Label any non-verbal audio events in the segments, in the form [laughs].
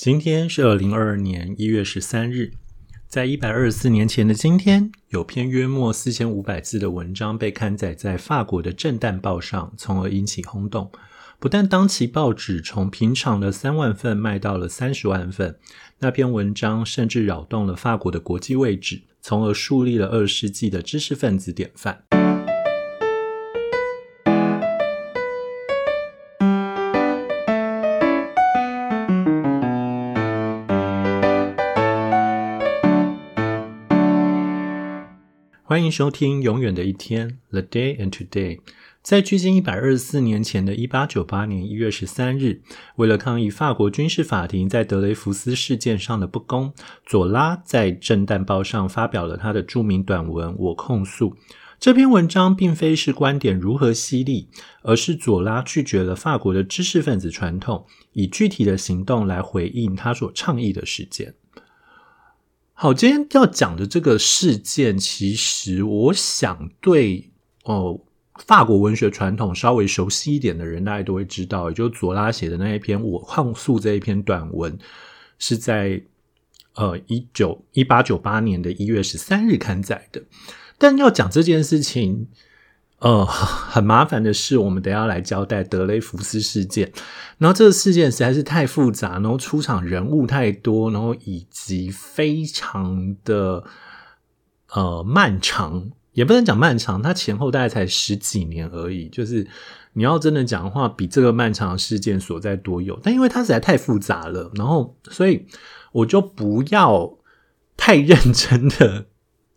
今天是二零二二年一月十三日，在一百二十四年前的今天，有篇约莫四千五百字的文章被刊载在法国的《震旦报》上，从而引起轰动。不但当期报纸从平常的三万份卖到了三十万份，那篇文章甚至扰动了法国的国际位置，从而树立了二十世纪的知识分子典范。欢迎收听《永远的一天》（The Day and Today）。在距今一百二十四年前的一八九八年一月十三日，为了抗议法国军事法庭在德雷福斯事件上的不公，左拉在《震旦报》上发表了他的著名短文《我控诉》。这篇文章并非是观点如何犀利，而是左拉拒绝了法国的知识分子传统，以具体的行动来回应他所倡议的事件。好，今天要讲的这个事件，其实我想对哦法国文学传统稍微熟悉一点的人，大家都会知道，也就是左拉写的那一篇《我控诉》这一篇短文，是在呃一九一八九八年的一月十三日刊载的。但要讲这件事情。呃，很麻烦的是，我们等下来交代德雷福斯事件。然后这个事件实在是太复杂，然后出场人物太多，然后以及非常的呃漫长，也不能讲漫长，它前后大概才十几年而已。就是你要真的讲的话，比这个漫长的事件所在多有。但因为它实在太复杂了，然后所以我就不要太认真的。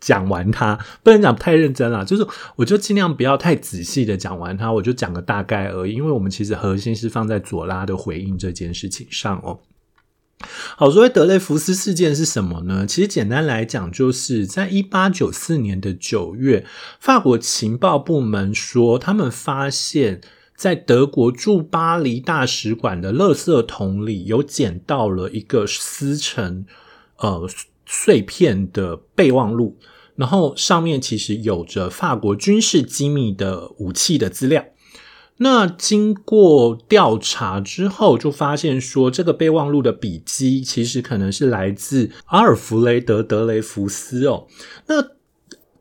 讲完它不能讲太认真了，就是我就尽量不要太仔细的讲完它，我就讲个大概而已。因为我们其实核心是放在左拉的回应这件事情上哦。好，所谓德雷福斯事件是什么呢？其实简单来讲，就是在一八九四年的九月，法国情报部门说，他们发现，在德国驻巴黎大使馆的垃圾桶里有捡到了一个撕成呃碎片的备忘录。然后上面其实有着法国军事机密的武器的资料。那经过调查之后，就发现说，这个备忘录的笔记其实可能是来自阿尔弗雷德·德雷福斯哦。那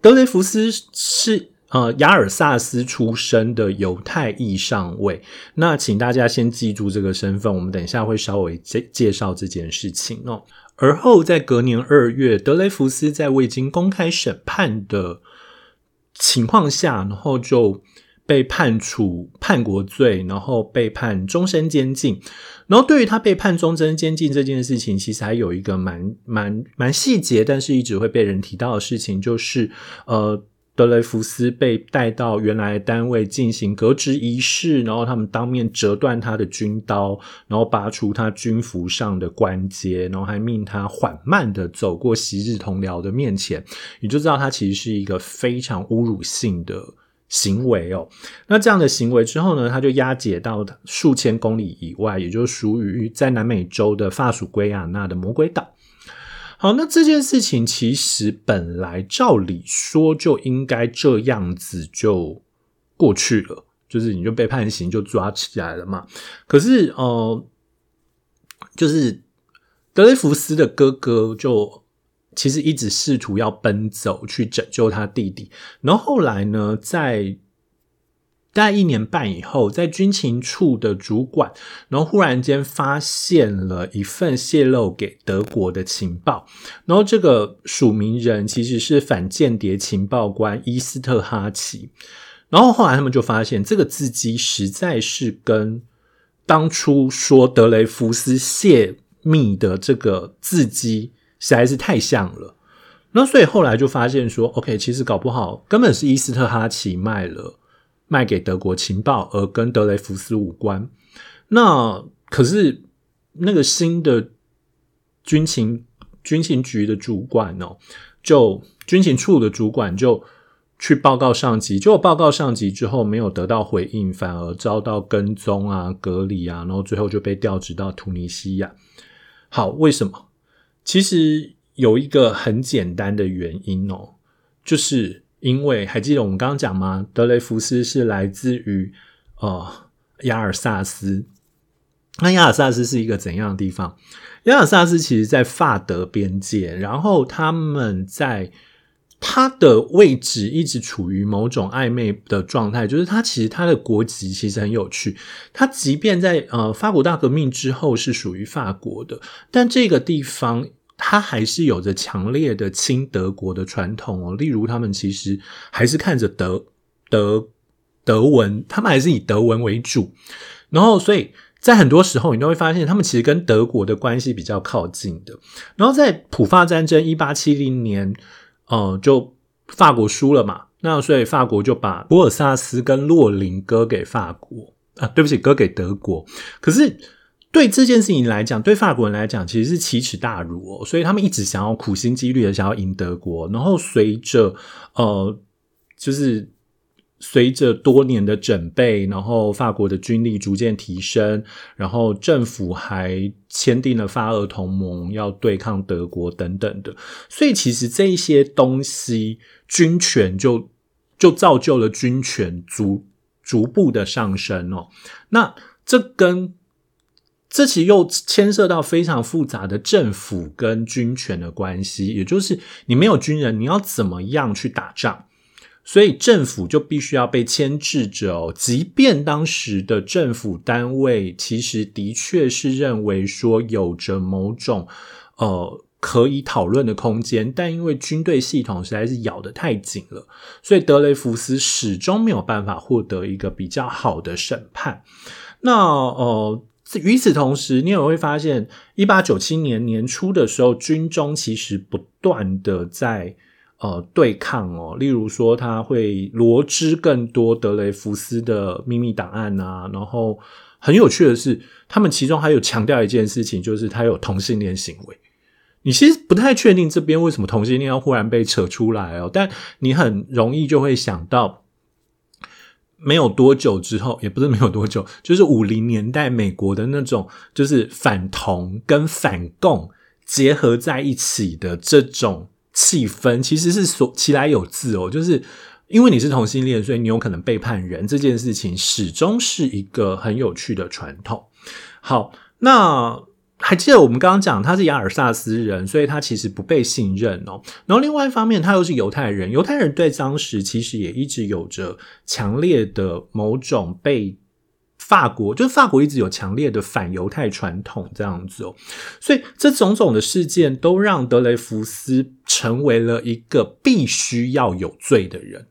德雷福斯是呃雅尔萨斯出生的犹太裔上尉。那请大家先记住这个身份，我们等一下会稍微介介绍这件事情哦。而后，在隔年二月，德雷福斯在未经公开审判的情况下，然后就被判处叛国罪，然后被判终身监禁。然后，对于他被判终身监禁这件事情，其实还有一个蛮蛮蛮细节，但是一直会被人提到的事情，就是呃。德雷福斯被带到原来单位进行革职仪式，然后他们当面折断他的军刀，然后拔除他军服上的关节，然后还命他缓慢的走过昔日同僚的面前，你就知道他其实是一个非常侮辱性的行为哦。那这样的行为之后呢，他就押解到数千公里以外，也就是属于在南美洲的法属圭亚那的魔鬼岛。好，那这件事情其实本来照理说就应该这样子就过去了，就是你就被判刑就抓起来了嘛。可是呃，就是德雷福斯的哥哥就其实一直试图要奔走去拯救他弟弟，然后后来呢，在。大概一年半以后，在军情处的主管，然后忽然间发现了一份泄露给德国的情报，然后这个署名人其实是反间谍情报官伊斯特哈奇，然后后来他们就发现这个字迹实在是跟当初说德雷福斯泄密的这个字迹实在是太像了，那所以后来就发现说，OK，其实搞不好根本是伊斯特哈奇卖了。卖给德国情报，而跟德雷福斯无关。那可是那个新的军情军情局的主管哦，就军情处的主管就去报告上级，结果报告上级之后没有得到回应，反而遭到跟踪啊、隔离啊，然后最后就被调职到突尼西亚。好，为什么？其实有一个很简单的原因哦，就是。因为还记得我们刚刚讲吗？德雷福斯是来自于呃亚尔萨斯，那亚尔萨斯是一个怎样的地方？亚尔萨斯其实在法德边界，然后他们在它的位置一直处于某种暧昧的状态，就是它其实它的国籍其实很有趣，它即便在呃法国大革命之后是属于法国的，但这个地方它还是有着强烈的亲德国的传统哦，例如他们其实还是看着德德德文，他们还是以德文为主，然后所以。在很多时候，你都会发现他们其实跟德国的关系比较靠近的。然后在普法战争一八七零年，呃，就法国输了嘛，那所以法国就把博尔萨斯跟洛林割给法国啊，对不起，割给德国。可是对这件事情来讲，对法国人来讲，其实是奇耻大辱哦，所以他们一直想要苦心积虑的想要赢德国。然后随着呃，就是。随着多年的准备，然后法国的军力逐渐提升，然后政府还签订了法俄同盟，要对抗德国等等的。所以其实这一些东西，军权就就造就了军权逐逐步的上升哦。那这跟这其又牵涉到非常复杂的政府跟军权的关系，也就是你没有军人，你要怎么样去打仗？所以政府就必须要被牵制着，即便当时的政府单位其实的确是认为说有着某种呃可以讨论的空间，但因为军队系统实在是咬得太紧了，所以德雷福斯始终没有办法获得一个比较好的审判。那呃，与此同时，你也会发现，一八九七年年初的时候，军中其实不断的在。呃，对抗哦，例如说他会罗织更多德雷福斯的秘密档案啊，然后很有趣的是，他们其中还有强调一件事情，就是他有同性恋行为。你其实不太确定这边为什么同性恋要忽然被扯出来哦，但你很容易就会想到，没有多久之后，也不是没有多久，就是五零年代美国的那种，就是反同跟反共结合在一起的这种。气氛其实是所其来有自哦，就是因为你是同性恋，所以你有可能背叛人这件事情，始终是一个很有趣的传统。好，那还记得我们刚刚讲他是亚尔萨斯人，所以他其实不被信任哦。然后另外一方面，他又是犹太人，犹太人对当时其实也一直有着强烈的某种被。法国就是法国一直有强烈的反犹太传统这样子哦，所以这种种的事件都让德雷福斯成为了一个必须要有罪的人。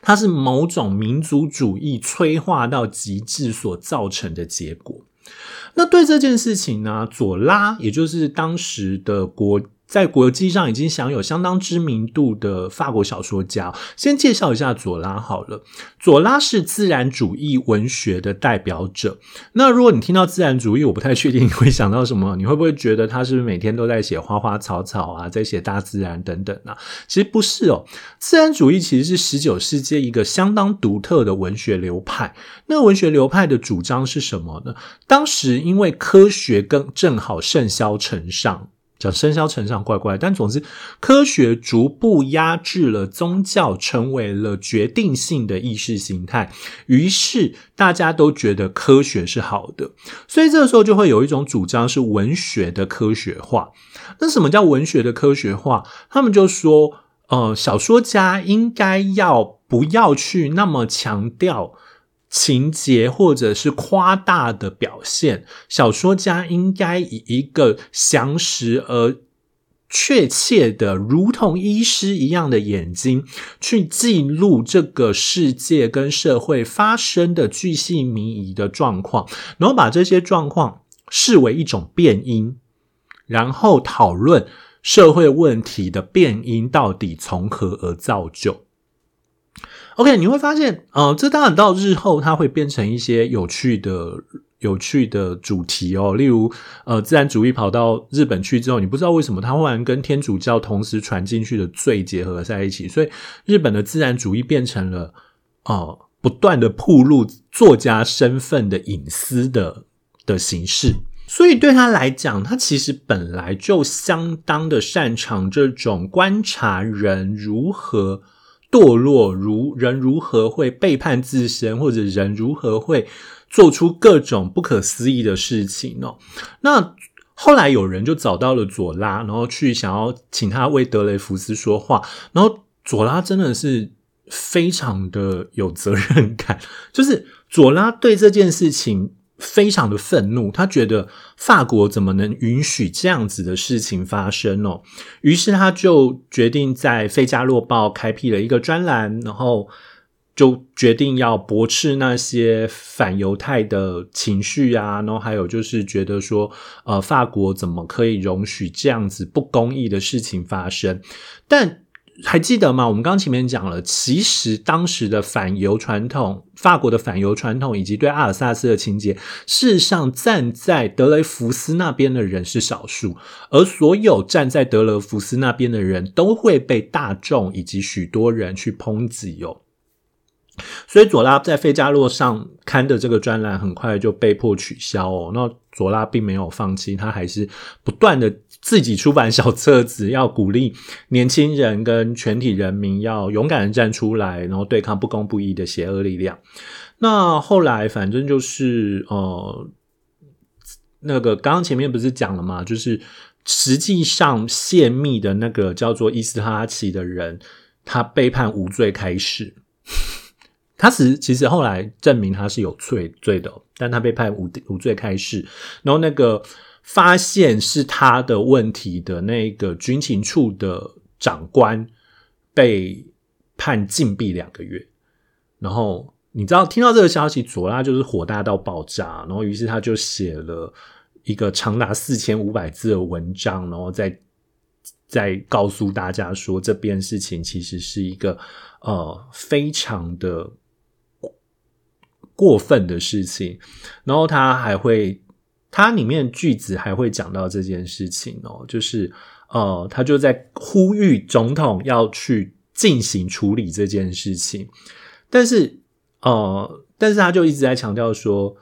他是某种民族主义催化到极致所造成的结果。那对这件事情呢，左拉也就是当时的国。在国际上已经享有相当知名度的法国小说家，先介绍一下左拉好了。左拉是自然主义文学的代表者。那如果你听到自然主义，我不太确定你会想到什么？你会不会觉得他是不是每天都在写花花草草啊，在写大自然等等啊？其实不是哦。自然主义其实是十九世纪一个相当独特的文学流派。那文学流派的主张是什么呢？当时因为科学更正好盛嚣尘上。讲生肖成长怪怪，但总之，科学逐步压制了宗教，成为了决定性的意识形态。于是大家都觉得科学是好的，所以这个时候就会有一种主张是文学的科学化。那什么叫文学的科学化？他们就说，呃，小说家应该要不要去那么强调。情节或者是夸大的表现，小说家应该以一个详实而确切的，如同医师一样的眼睛，去记录这个世界跟社会发生的巨细靡遗的状况，然后把这些状况视为一种变因，然后讨论社会问题的变因到底从何而造就。OK，你会发现，呃，这当然到日后它会变成一些有趣的、有趣的主题哦。例如，呃，自然主义跑到日本去之后，你不知道为什么它忽然跟天主教同时传进去的罪结合在一起，所以日本的自然主义变成了，呃，不断的铺露作家身份的隐私的的形式。所以对他来讲，他其实本来就相当的擅长这种观察人如何。堕落，如人如何会背叛自身，或者人如何会做出各种不可思议的事情哦？那后来有人就找到了佐拉，然后去想要请他为德雷福斯说话，然后佐拉真的是非常的有责任感，就是佐拉对这件事情。非常的愤怒，他觉得法国怎么能允许这样子的事情发生哦？于是他就决定在《费加洛报》开辟了一个专栏，然后就决定要驳斥那些反犹太的情绪啊，然后还有就是觉得说，呃，法国怎么可以容许这样子不公义的事情发生？但还记得吗？我们刚前面讲了，其实当时的反犹传统，法国的反犹传统，以及对阿尔萨斯的情节，事实上站在德雷福斯那边的人是少数，而所有站在德雷福斯那边的人都会被大众以及许多人去抨击哦。所以佐拉在费加洛上刊的这个专栏很快就被迫取消哦。那佐拉并没有放弃，他还是不断的自己出版小册子，要鼓励年轻人跟全体人民要勇敢的站出来，然后对抗不公不义的邪恶力量。那后来反正就是呃，那个刚刚前面不是讲了吗？就是实际上泄密的那个叫做伊斯哈奇的人，他被判无罪开始。他实其实后来证明他是有罪罪的，但他被判无无罪开释。然后那个发现是他的问题的那个军情处的长官被判禁闭两个月。然后你知道听到这个消息，佐拉就是火大到爆炸。然后于是他就写了一个长达四千五百字的文章，然后再再告诉大家说，这边事情其实是一个呃非常的。过分的事情，然后他还会，他里面句子还会讲到这件事情哦，就是呃，他就在呼吁总统要去进行处理这件事情，但是呃，但是他就一直在强调说，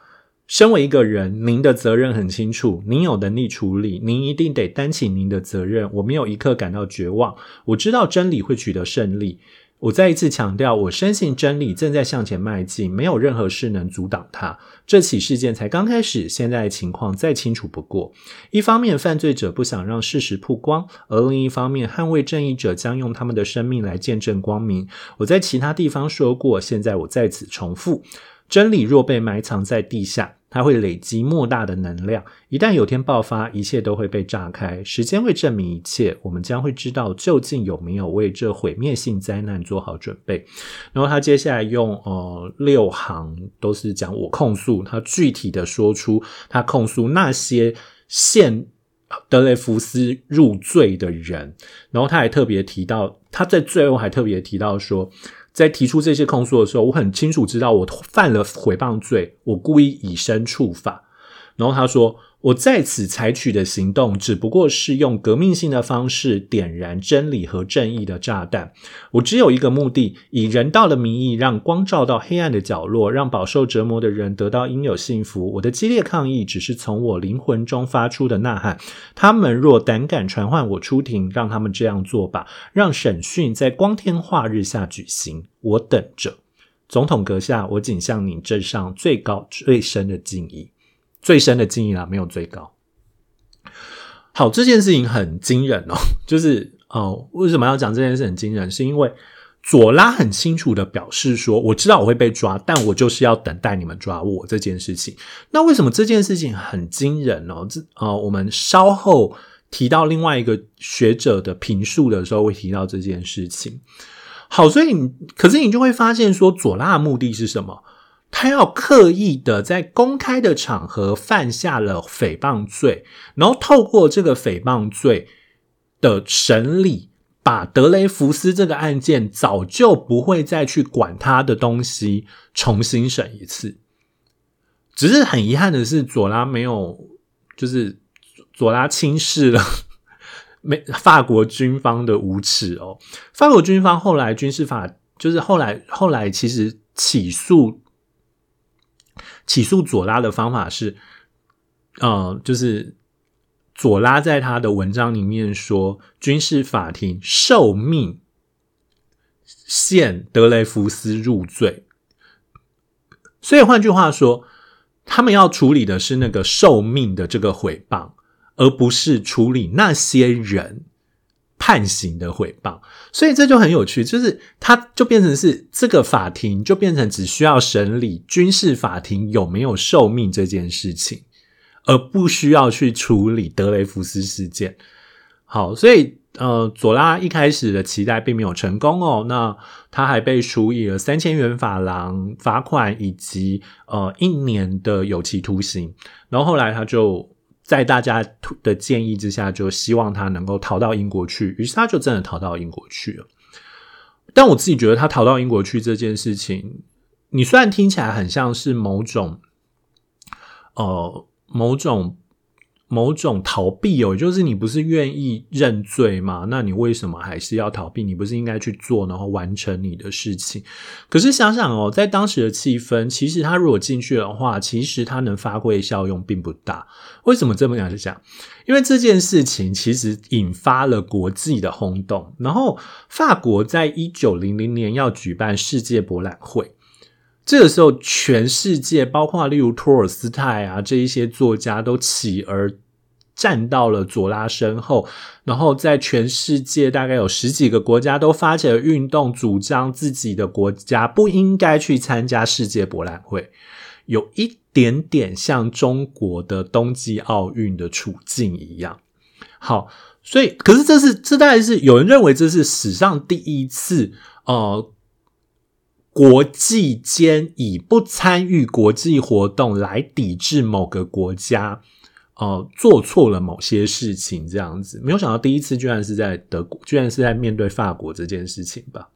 身为一个人，您的责任很清楚，您有能力处理，您一定得担起您的责任。我没有一刻感到绝望，我知道真理会取得胜利。我再一次强调，我深信真理正在向前迈进，没有任何事能阻挡它。这起事件才刚开始，现在情况再清楚不过。一方面，犯罪者不想让事实曝光；而另一方面，捍卫正义者将用他们的生命来见证光明。我在其他地方说过，现在我在此重复：真理若被埋藏在地下。它会累积莫大的能量，一旦有天爆发，一切都会被炸开。时间会证明一切，我们将会知道究竟有没有为这毁灭性灾难做好准备。然后他接下来用呃六行都是讲我控诉，他具体的说出他控诉那些陷德雷福斯入罪的人。然后他还特别提到，他在最后还特别提到说。在提出这些控诉的时候，我很清楚知道我犯了诽谤罪，我故意以身处法。然后他说，我在此采取的行动只不过是用革命性的方式点燃真理和正义的炸弹。我只有一个目的，以人道的名义让光照到黑暗的角落，让饱受折磨的人得到应有幸福。我的激烈抗议只是从我灵魂中发出的呐喊。他们若胆敢传唤我出庭，让他们这样做吧，让审讯在光天化日下举行。我等着，总统阁下，我仅向你致上最高最深的敬意。最深的记忆啦，没有最高。好，这件事情很惊人哦，[laughs] 就是哦，为什么要讲这件事很惊人？是因为佐拉很清楚的表示说，我知道我会被抓，但我就是要等待你们抓我这件事情。那为什么这件事情很惊人哦？这啊，我们稍后提到另外一个学者的评述的时候，会提到这件事情。好，所以你可是你就会发现说，佐拉的目的是什么？他要刻意的在公开的场合犯下了诽谤罪，然后透过这个诽谤罪的审理，把德雷福斯这个案件早就不会再去管他的东西重新审一次。只是很遗憾的是，佐拉没有，就是佐拉轻视了 [laughs] 美法国军方的无耻哦。法国军方后来军事法就是后来后来其实起诉。起诉佐拉的方法是，呃，就是佐拉在他的文章里面说，军事法庭受命限德雷福斯入罪。所以换句话说，他们要处理的是那个受命的这个毁谤，而不是处理那些人。判刑的回报，所以这就很有趣，就是它就变成是这个法庭就变成只需要审理军事法庭有没有受命这件事情，而不需要去处理德雷福斯事件。好，所以呃，佐拉一开始的期待并没有成功哦，那他还被处以了三千元法郎罚款以及呃一年的有期徒刑，然后后来他就。在大家的建议之下，就希望他能够逃到英国去。于是他就真的逃到英国去了。但我自己觉得，他逃到英国去这件事情，你虽然听起来很像是某种，呃，某种。某种逃避哦，就是你不是愿意认罪吗？那你为什么还是要逃避？你不是应该去做，然后完成你的事情？可是想想哦，在当时的气氛，其实他如果进去的话，其实他能发挥效用并不大。为什么这么样讲？因为这件事情其实引发了国际的轰动。然后法国在一九零零年要举办世界博览会，这个时候全世界，包括例如托尔斯泰啊这一些作家都起而。站到了左拉身后，然后在全世界大概有十几个国家都发起了运动，主张自己的国家不应该去参加世界博览会，有一点点像中国的冬季奥运的处境一样。好，所以可是这是这大概是有人认为这是史上第一次，呃，国际间以不参与国际活动来抵制某个国家。哦，做错了某些事情，这样子，没有想到第一次居然是在德国，居然是在面对法国这件事情吧。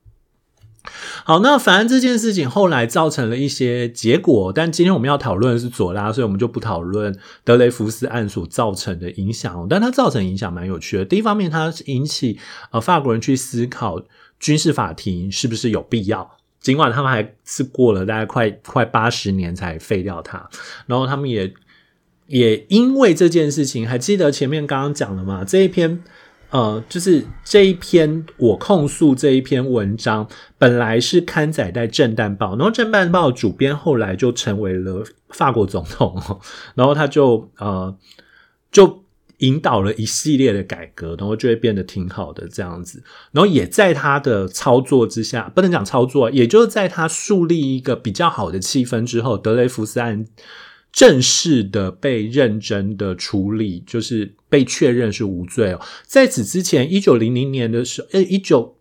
好，那反正这件事情后来造成了一些结果，但今天我们要讨论的是佐拉，所以我们就不讨论德雷福斯案所造成的影响。但它造成影响蛮有趣的。第一方面，它引起呃法国人去思考军事法庭是不是有必要，尽管他们还是过了大概快快八十年才废掉它，然后他们也。也因为这件事情，还记得前面刚刚讲了吗？这一篇，呃，就是这一篇我控诉这一篇文章，本来是刊载在《震旦报》，然后《震旦报》主编后来就成为了法国总统，然后他就呃，就引导了一系列的改革，然后就会变得挺好的这样子。然后也在他的操作之下，不能讲操作，也就是在他树立一个比较好的气氛之后，德雷福斯案。正式的被认真的处理，就是被确认是无罪哦。在此之前，一九零零年的时候，呃，一九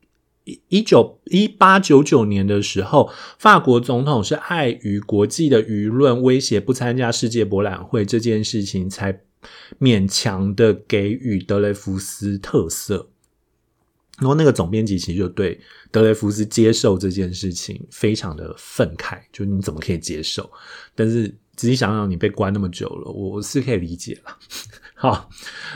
一九一八九九年的时候，法国总统是碍于国际的舆论威胁不参加世界博览会这件事情，才勉强的给予德雷福斯特色。然后那个总编辑其实就对德雷福斯接受这件事情非常的愤慨，就你怎么可以接受？但是。仔细想想，你被关那么久了，我是可以理解了。好，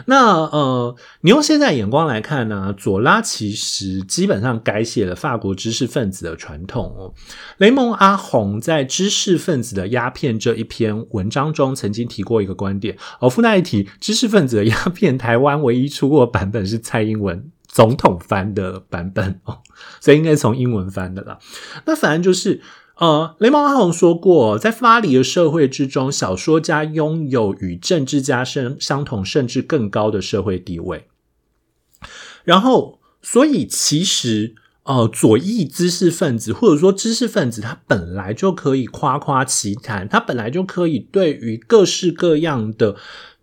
那呃，你用现在眼光来看呢？左拉其实基本上改写了法国知识分子的传统哦。雷蒙阿洪在《知识分子的鸦片》这一篇文章中曾经提过一个观点哦。附带一提，《知识分子的鸦片》台湾唯一出过版本是蔡英文总统翻的版本哦，所以应该从英文翻的啦。那反正就是。呃，雷蒙阿洪说过，在巴黎的社会之中，小说家拥有与政治家相相同甚至更高的社会地位。然后，所以其实，呃，左翼知识分子或者说知识分子，他本来就可以夸夸其谈，他本来就可以对于各式各样的。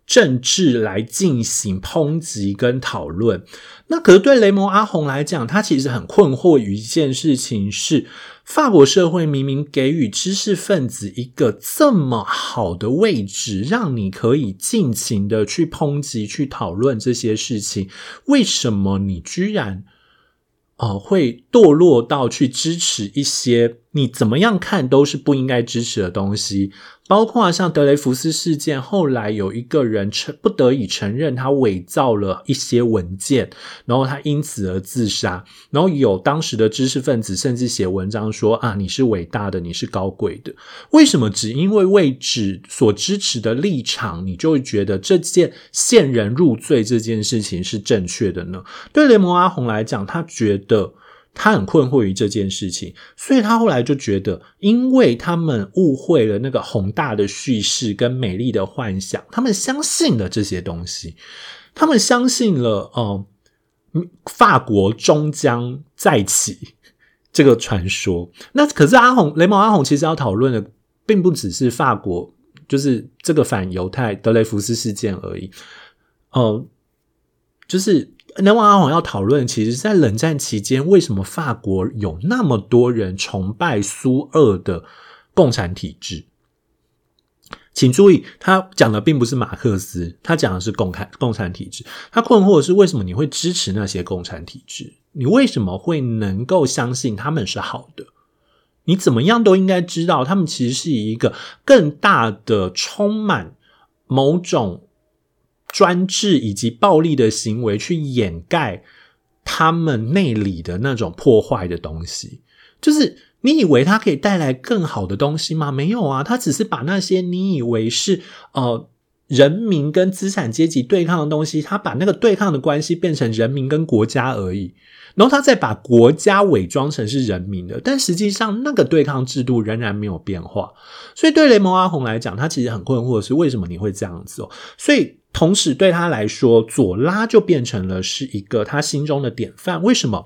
政治来进行抨击跟讨论，那可是对雷蒙阿洪来讲，他其实很困惑于一件事情：是法国社会明明给予知识分子一个这么好的位置，让你可以尽情的去抨击、去讨论这些事情，为什么你居然？哦，会堕落到去支持一些你怎么样看都是不应该支持的东西，包括像德雷福斯事件，后来有一个人承不得已承认他伪造了一些文件，然后他因此而自杀，然后有当时的知识分子甚至写文章说啊，你是伟大的，你是高贵的，为什么只因为位置所支持的立场，你就会觉得这件陷人入罪这件事情是正确的呢？对雷蒙阿红来讲，他觉。得，他很困惑于这件事情，所以他后来就觉得，因为他们误会了那个宏大的叙事跟美丽的幻想，他们相信了这些东西，他们相信了哦，法国终将再起这个传说。那可是阿红雷蒙阿红其实要讨论的，并不只是法国，就是这个反犹太德雷福斯事件而已。哦，就是南王阿红要讨论，其实，在冷战期间，为什么法国有那么多人崇拜苏俄的共产体制？请注意，他讲的并不是马克思，他讲的是共产共产体制。他困惑的是，为什么你会支持那些共产体制？你为什么会能够相信他们是好的？你怎么样都应该知道，他们其实是一个更大的、充满某种专制以及暴力的行为去掩盖他们内里的那种破坏的东西，就是。你以为它可以带来更好的东西吗？没有啊，它只是把那些你以为是呃人民跟资产阶级对抗的东西，它把那个对抗的关系变成人民跟国家而已，然后他再把国家伪装成是人民的，但实际上那个对抗制度仍然没有变化。所以对雷蒙阿红来讲，他其实很困惑的是为什么你会这样子哦，所以。同时，对他来说，左拉就变成了是一个他心中的典范。为什么？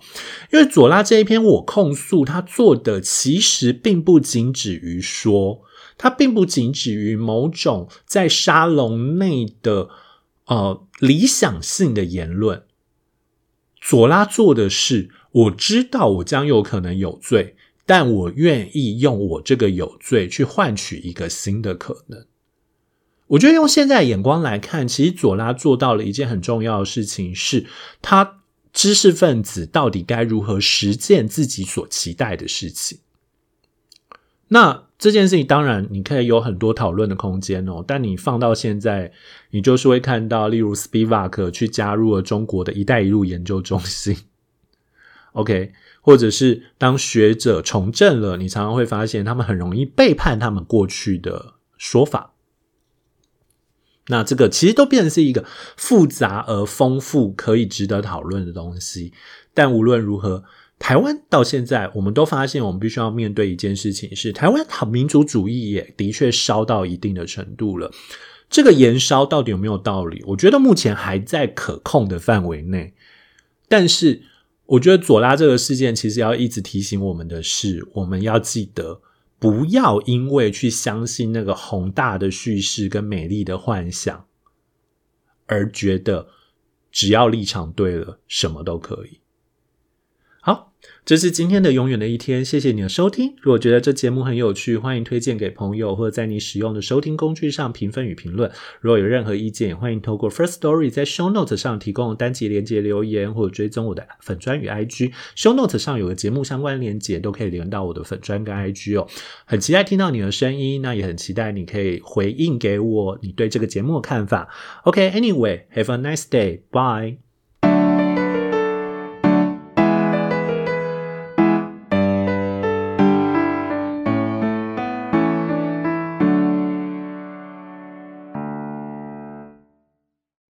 因为左拉这一篇我控诉他做的，其实并不仅止于说，他并不仅止于某种在沙龙内的呃理想性的言论。左拉做的是，我知道我将有可能有罪，但我愿意用我这个有罪去换取一个新的可能。我觉得用现在眼光来看，其实左拉做到了一件很重要的事情，是他知识分子到底该如何实践自己所期待的事情。那这件事情当然你可以有很多讨论的空间哦，但你放到现在，你就是会看到，例如 Spivak 去加入了中国的一带一路研究中心，OK，或者是当学者从政了，你常常会发现他们很容易背叛他们过去的说法。那这个其实都变成是一个复杂而丰富、可以值得讨论的东西。但无论如何，台湾到现在，我们都发现，我们必须要面对一件事情：是台湾民族主义也的确烧到一定的程度了。这个延烧到底有没有道理？我觉得目前还在可控的范围内。但是，我觉得左拉这个事件，其实要一直提醒我们的是，我们要记得。不要因为去相信那个宏大的叙事跟美丽的幻想，而觉得只要立场对了，什么都可以。好。这是今天的永远的一天，谢谢你的收听。如果觉得这节目很有趣，欢迎推荐给朋友，或者在你使用的收听工具上评分与评论。如果有任何意见，欢迎透过 First Story 在 Show Notes 上提供单集连接留言，或者追踪我的粉专与 IG。Show Notes 上有个节目相关连接，都可以连到我的粉专跟 IG 哦。很期待听到你的声音，那也很期待你可以回应给我你对这个节目的看法。OK，Anyway，Have a nice day，Bye。